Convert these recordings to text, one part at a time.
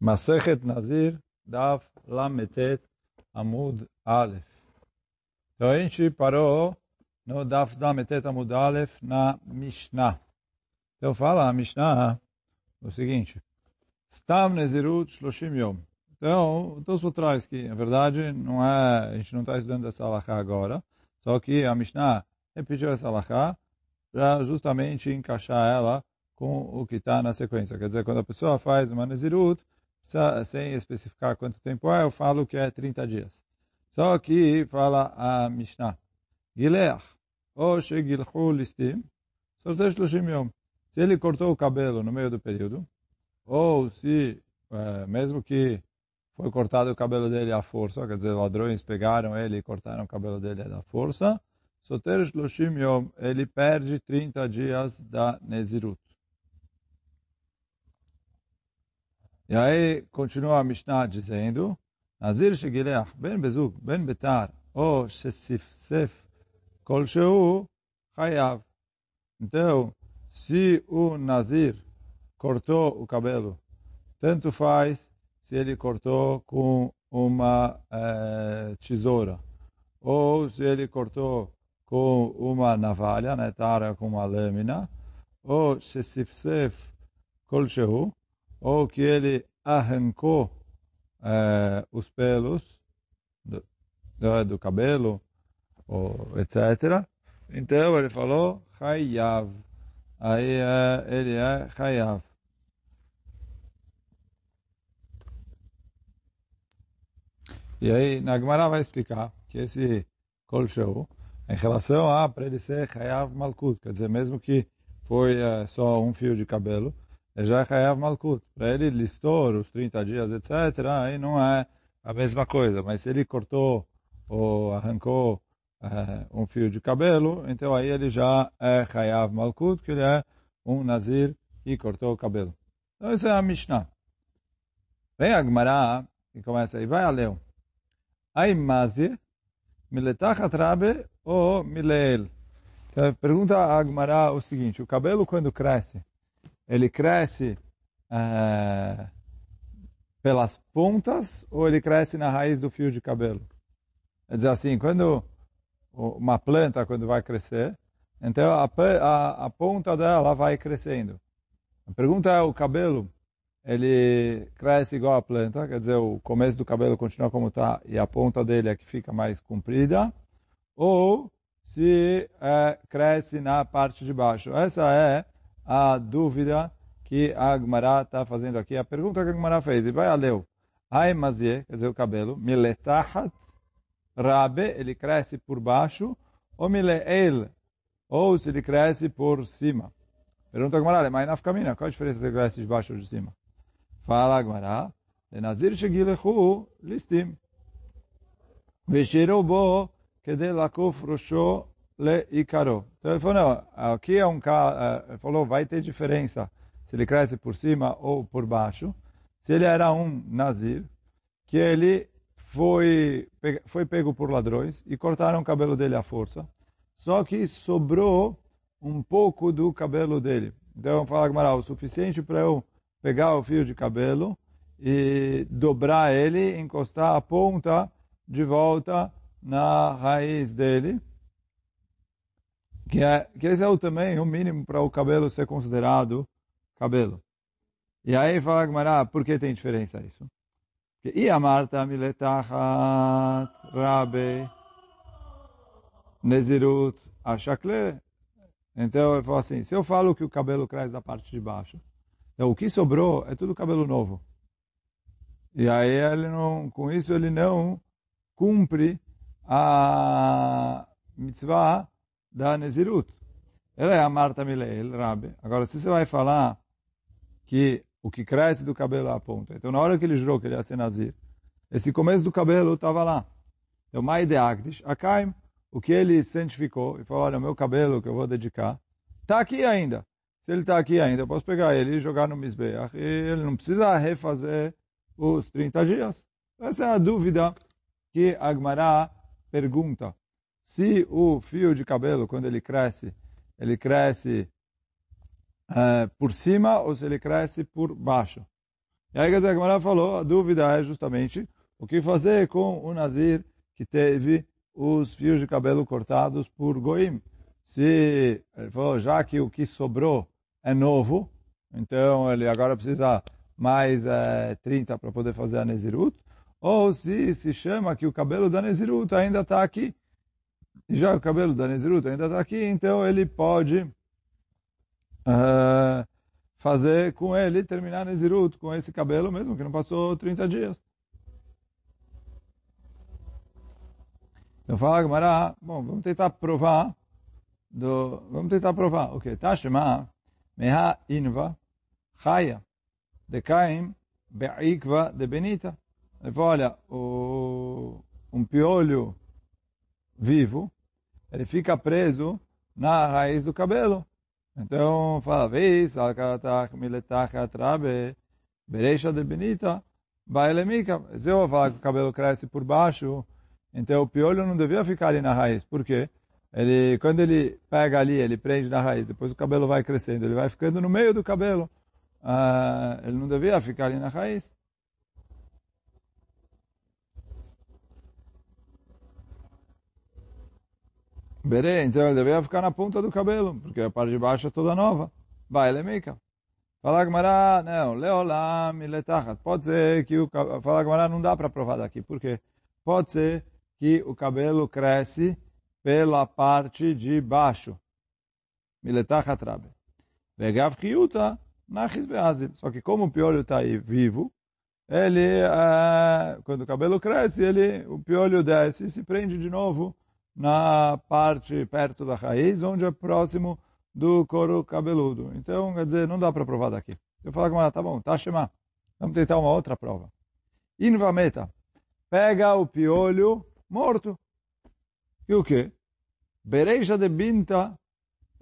Masechet Nazir, Daf Lametet Amud Aleph. Então a gente parou no Daf Lametet Amud Aleph na Mishnah. Então fala a Mishnah o seguinte. Stam Nezirut Shloshim Yom. Então, o Tosfot traz que, na verdade, não é, a gente não está estudando essa alahá agora, só que a Mishnah repetiu essa alahá para justamente encaixar ela com o que está na sequência. Quer dizer, quando a pessoa faz uma Nezirut, sem especificar quanto tempo é, eu falo que é 30 dias. Só que fala a Mishnah. Gileach, ou shegilchu listim, sortesh lushim. Se ele cortou o cabelo no meio do período, ou se, é, mesmo que foi cortado o cabelo dele à força, quer dizer, ladrões pegaram ele e cortaram o cabelo dele à força, Soter Shloshim ele perde 30 dias da Nezirut. E aí continua a Mishnah dizendo, Nazir Shegileach ben Bezug ben Betar ou Shesifsef Kolsheu Chayav. Então, se o Nazir cortou o cabelo, tanto faz se ele cortou com uma eh, tesoura, ou se ele cortou com uma navalha, né, tara com uma lâmina, ou Shesifsef Kolsheu, ou que ele arrancou eh, os pelos do, do, cabelo, ou etc. Então ele falou, Hayav. Aí eh, ele é Hayav. E aí, Nagmará vai explicar que esse Show, em relação a ele ser Hayav Malkut, quer dizer, mesmo que foi uh, só um fio de cabelo, já Hayav Malkut. Para ele listou os 30 dias, etc., aí não é a mesma coisa. Mas se ele cortou ou arrancou é, um fio de cabelo, então aí ele já é Hayav Malkut, que ele é um Nazir e cortou o cabelo. Então isso é a Mishnah. Vem a Gemara e começa aí, vai a Leão. Ai Mazir, Miletachat Rabe ou Mileel? Então, pergunta a Gemara o seguinte, o cabelo quando cresce, ele cresce é, pelas pontas ou ele cresce na raiz do fio de cabelo? Quer dizer assim, quando uma planta, quando vai crescer, então a, a, a ponta dela vai crescendo. A pergunta é, o cabelo, ele cresce igual a planta, quer dizer, o começo do cabelo continua como está e a ponta dele é que fica mais comprida, ou se é, cresce na parte de baixo. Essa é a dúvida que a Agmará está fazendo aqui. A pergunta que a Agmará fez, e vai a leu. Ai mazie, quer dizer, o cabelo, miletahat rabe, ele cresce por baixo, ou mileel, ou se ele cresce por cima. Pergunta a Agmará, mas na caminha, qual a diferença se ele cresce de baixo ou de cima? Fala Agmará, Nazir shegilechu listim. Veshiru bo kede lakuf rosho le ikaro. Então ele falou, não, aqui é um cara, ele falou, vai ter diferença se ele cresce por cima ou por baixo. Se ele era um nazir, que ele foi, foi pego por ladrões e cortaram o cabelo dele à força, só que sobrou um pouco do cabelo dele. Então fala Gamaral, o suficiente para eu pegar o fio de cabelo e dobrar ele, encostar a ponta de volta na raiz dele que, é, que esse é o também o mínimo para o cabelo ser considerado cabelo. E aí fala Gmará, por que tem diferença isso? Porque e Marta miletachat rabe nezirut ashakle. Então ele fala assim, se eu falo que o cabelo cresce da parte de baixo, então o que sobrou é tudo cabelo novo. E aí ele não, com isso ele não cumpre a mitzvah da Nezirut. Ela é a Marta Mileel, Rabi. Agora, se você vai falar que o que cresce do cabelo é a ponta, então na hora que ele jurou que ele ia ser Nazir, esse começo do cabelo estava lá. Então, Mai de Agdish, Akaim, o que ele santificou, e falou, olha, o meu cabelo que eu vou dedicar, está aqui ainda. Se ele está aqui ainda, eu posso pegar ele e jogar no Mizbeach, e ele não precisa refazer os 30 dias. Essa é a dúvida que Agmará pergunta se o fio de cabelo, quando ele cresce, ele cresce uh, por cima ou se ele cresce por baixo. E aí a Gemara falou, a dúvida é justamente o que fazer com o Nazir que teve os fios de cabelo cortados por Goim. Se ele falou, já que o que sobrou é novo, então ele agora precisa mais é, 30 para poder fazer a Nezirut, ou se se chama que o cabelo da Nezirut ainda está aqui, já o cabelo da Nezirut ainda está aqui, então ele pode uh, fazer com ele, terminar Nezirut com esse cabelo mesmo, que não passou 30 dias. Então fala Gamara, bom, vamos tentar provar, do, vamos tentar provar, ok, Tashema, Meha Inva, Chaya, Dekaim, Be'ikva de Benita. Ele olha, o, um piolho vivo, ele fica preso na raiz do cabelo. Então, fala, vez, alkatach miletach atrabe, bereixa de benita, bailemika. Se eu falar que o cabelo cresce por baixo, então o piolho não devia ficar ali na raiz. Por quê? Ele, quando ele pega ali, ele prende na raiz, depois o cabelo vai crescendo, ele vai ficando no meio do cabelo. Uh, ele não devia ficar ali na raiz. Berê, então ele deveria ficar na ponta do cabelo, porque a parte de baixo é toda nova. Vai, Lemika. Fala Gamara, não, Leolam letachat. Pode ser que o Fala Gamara não dá para provar daqui, por quê? Pode ser que o cabelo cresce pela parte de baixo. Miletachat rabe. Vegav chiuta nachis. Só que como o piolho está aí vivo, ele, é, quando o cabelo cresce, ele, o piolho desce e se prende de novo na parte perto da raiz, onde é próximo do couro cabeludo. Então, quer dizer, não dá para provar daqui. Eu falo com ela, tá bom, tá chamar. Vamos tentar uma outra prova. Invameta. Pega o piolho morto. E o quê? Bereja de binta.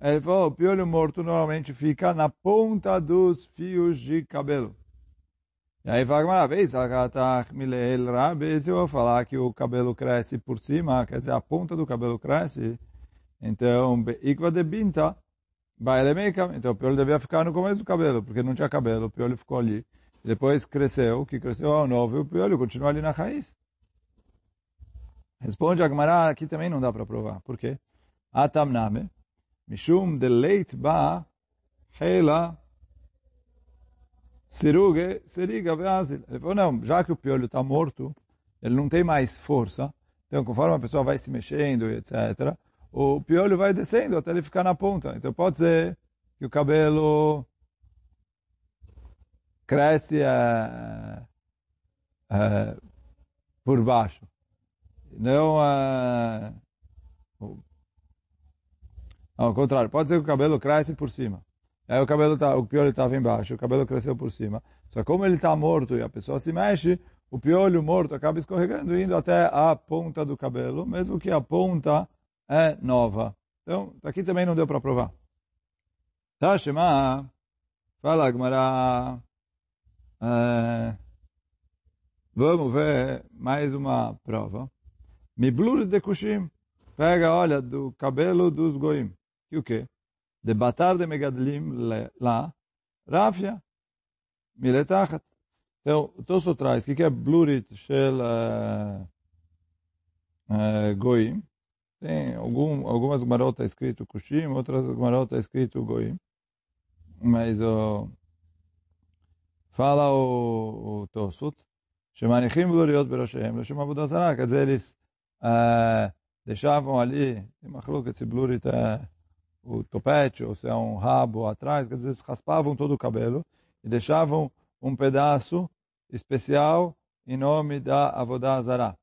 Ele falou, o piolho morto normalmente fica na ponta dos fios de cabelo. E aí fala uma vez, se eu vou falar que o cabelo cresce por cima, quer dizer, a ponta do cabelo cresce, então, ikva de binta, então o piolho devia ficar no começo do cabelo, porque não tinha cabelo, o piolho ficou ali. Depois cresceu, que cresceu ao novo, e o piolho continua ali na raiz. Responde a Gemara, aqui também não dá para provar. Por quê? Atamname, mishum de leit ba, heila Siruge, Seriga, Veazil. Ele falou, não, já que o piolho está morto, ele não tem mais força, então conforme a pessoa vai se mexendo, etc., o piolho vai descendo até ele ficar na ponta. Então pode ser que o cabelo cresce é, é, por baixo. Não é, ao contrário, pode ser que o cabelo cresce por cima. Aí o cabelo tá, o piolho estava embaixo, o cabelo cresceu por cima. Só como ele está morto e a pessoa se mexe, o piolho morto acaba escorregando indo até a ponta do cabelo, mesmo que a ponta é nova. Então, aqui também não deu para provar. Tá, Shema, fala Gmará. É, vamos ver mais uma prova. Miblur de Kushim. Pega, olha, do cabelo dos goim. E o quê? de batar de megadlim lá, rafia, miletachat. Então, o Tosso traz, o que é blurit shel uh, uh, goim? Tem algum, algumas marotas escrito kushim, outras marotas escrito goim. Mas uh, fala o, o Tosut, שמניחים בלוריות בראשיהם לשם עבודה זרה, quer dizer, eles uh, deixavam ali, tem מחלוקת se blurit é o topete, ou se é um rabo atrás, quer dizer, raspavam todo o cabelo e deixavam um pedaço especial em nome da Avodá Zará.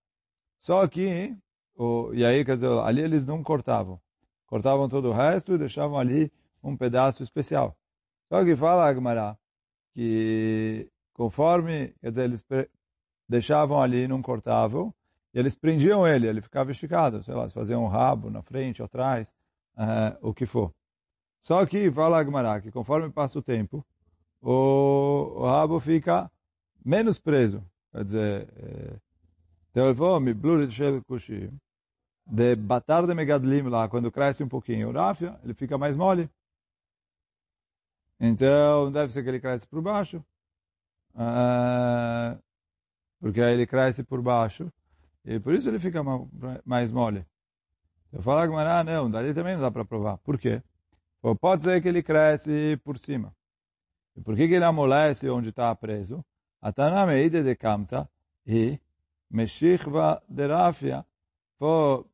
Só que, o, e aí, quer dizer, ali eles não cortavam. Cortavam todo o resto e deixavam ali um pedaço especial. Só que fala Agmará que conforme, quer dizer, eles deixavam ali, não cortavam, e eles prendiam ele, ele ficava esticado, sei lá, se faziam um rabo na frente, atrás, uh, o que for. Só que fala Agmará que conforme passa o tempo, o, o rabo fica menos preso. Quer dizer, então ele falou, de batar de megadlim lá, quando cresce um pouquinho o rafia, ele fica mais mole. Então, deve ser que ele cresce por baixo. uh, porque aí ele cresce por baixo, e por isso ele fica mais mole. Eu falo ah, não, dali também não dá para provar. Por quê? Pode ser que ele cresce por cima. E por que, que ele amolece onde está preso? Atanameide de Kamta e Meshichva de Rafia.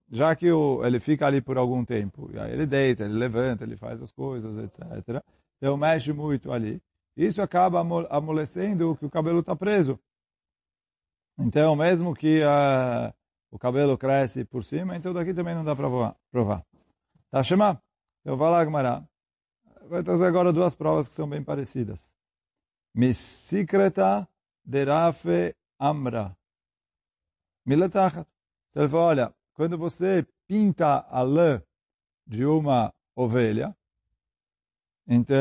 Já que ele fica ali por algum tempo, ele deita, ele levanta, ele faz as coisas, etc. Então mexe muito ali. Isso acaba amolecendo que o cabelo está preso. Então, mesmo que uh, o cabelo cresce por cima, então daqui também não dá para provar. Tá, Shema? Eu vou lá, Gmará. Vai trazer agora duas provas que são bem parecidas. Misikreta derafe amra. Miletachat. Então ele falou, olha, quando você pinta a lã de uma ovelha, então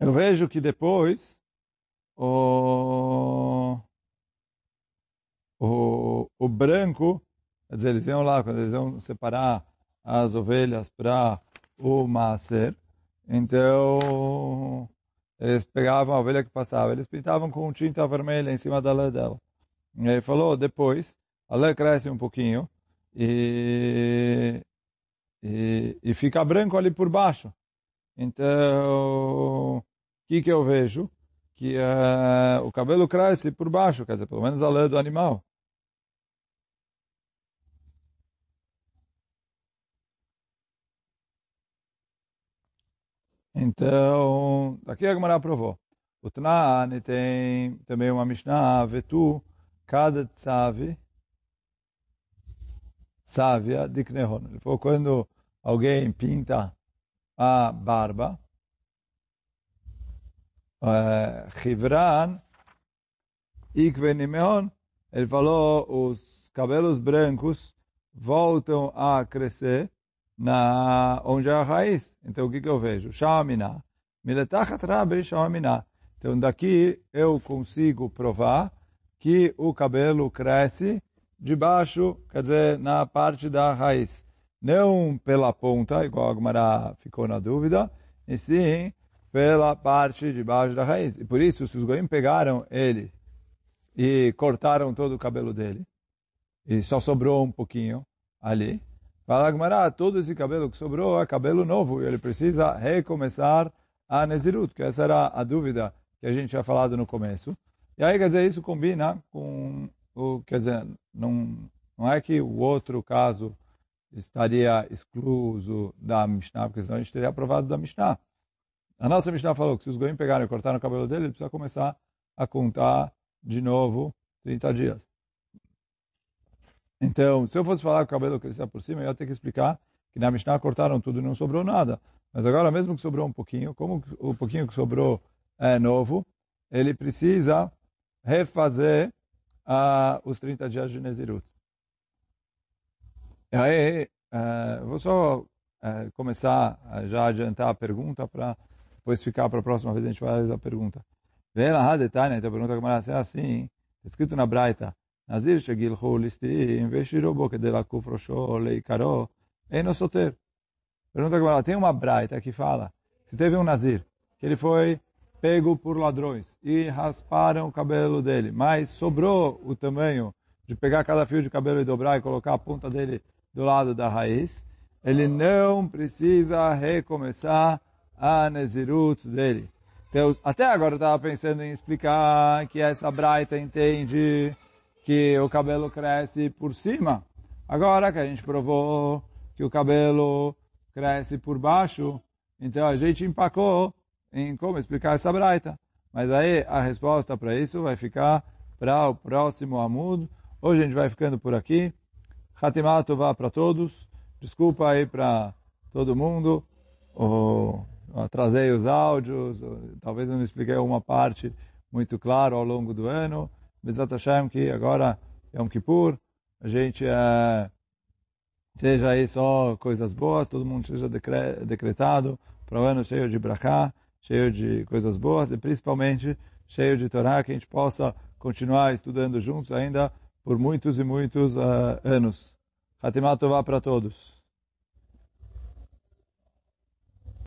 eu vejo que depois o, o, o branco, quer dizer, eles iam lá, quando eles iam separar as ovelhas para o macer, então eles pegavam a ovelha que passava, eles pintavam com tinta vermelha em cima da lã dela. E ele falou, depois, a lã cresce um pouquinho e, e, e fica branco ali por baixo. Então, o que, que eu vejo? Que uh, o cabelo cresce por baixo, quer dizer, pelo menos a lã do animal. Então, daqui a Gemara provou. O Tanani tem também uma Mishnah, Vetu, cada tzave, sávia de Knehon. Ele falou, quando alguém pinta a barba, Chivran, Ikvenimeon, ele falou, os cabelos brancos voltam a crescer na onde é a raiz. Então o que, que eu vejo? Shamina. Miletachat rabi. Então daqui eu consigo provar que o cabelo cresce de baixo, quer dizer, na parte da raiz. Não pela ponta, igual a Gumara ficou na dúvida, e sim pela parte de baixo da raiz. E por isso, se os goim pegaram ele e cortaram todo o cabelo dele, e só sobrou um pouquinho ali, Fala Gmará, todo esse cabelo que sobrou é cabelo novo e ele precisa recomeçar a Nezirut, que essa era a dúvida que a gente tinha falado no começo. E aí, quer dizer, isso combina com o, quer dizer, não, não é que o outro caso estaria excluso da Mishnah, porque senão a gente teria aprovado da Mishnah. A nossa Mishnah falou que se os goim pegaram e cortaram o cabelo dele, ele precisa começar a contar de novo 30 dias. Então, se eu fosse falar que o cabelo crescia por cima, eu ia ter que explicar que na Mishnah cortaram tudo e não sobrou nada. Mas agora, mesmo que sobrou um pouquinho, como o pouquinho que sobrou é novo, ele precisa refazer uh, os 30 dias de Nezirut. E aí, uh, vou só uh, começar a já adiantar a pergunta para depois ficar para a próxima vez a gente faz a pergunta. Vem lá, detalhe, então a pergunta como é assim, está escrito na Braita, נזיר שגילחו ליסטים והשאירו בו כדי לעקוף ראשו או לעיקרו, אינו סותר. Pergunta agora, tem uma braita que fala, se teve um nazir, que ele foi pego por ladrões e rasparam o cabelo dele, mas sobrou o tamanho de pegar cada fio de cabelo e dobrar e colocar a ponta dele do lado da raiz, ele não precisa recomeçar a nezirut dele. Então, até agora eu estava pensando em explicar que essa braita entende que o cabelo cresce por cima. Agora que a gente provou que o cabelo cresce por baixo, então a gente empacou em como explicar essa braita. Mas aí a resposta para isso vai ficar para o próximo Amud. Hoje a gente vai ficando por aqui. Hatimah Tová para todos. Desculpa aí para todo mundo. Oh, atrasei os áudios, talvez eu não expliquei uma parte muito claro ao longo do ano. Bezat Hashem, que agora é um Kippur, a gente é, seja aí só coisas boas, todo mundo seja decre, decretado para o ano cheio de brachá, cheio de coisas boas e principalmente cheio de Torá, que a gente possa continuar estudando juntos ainda por muitos e muitos uh, anos. Hatimat Tová para todos.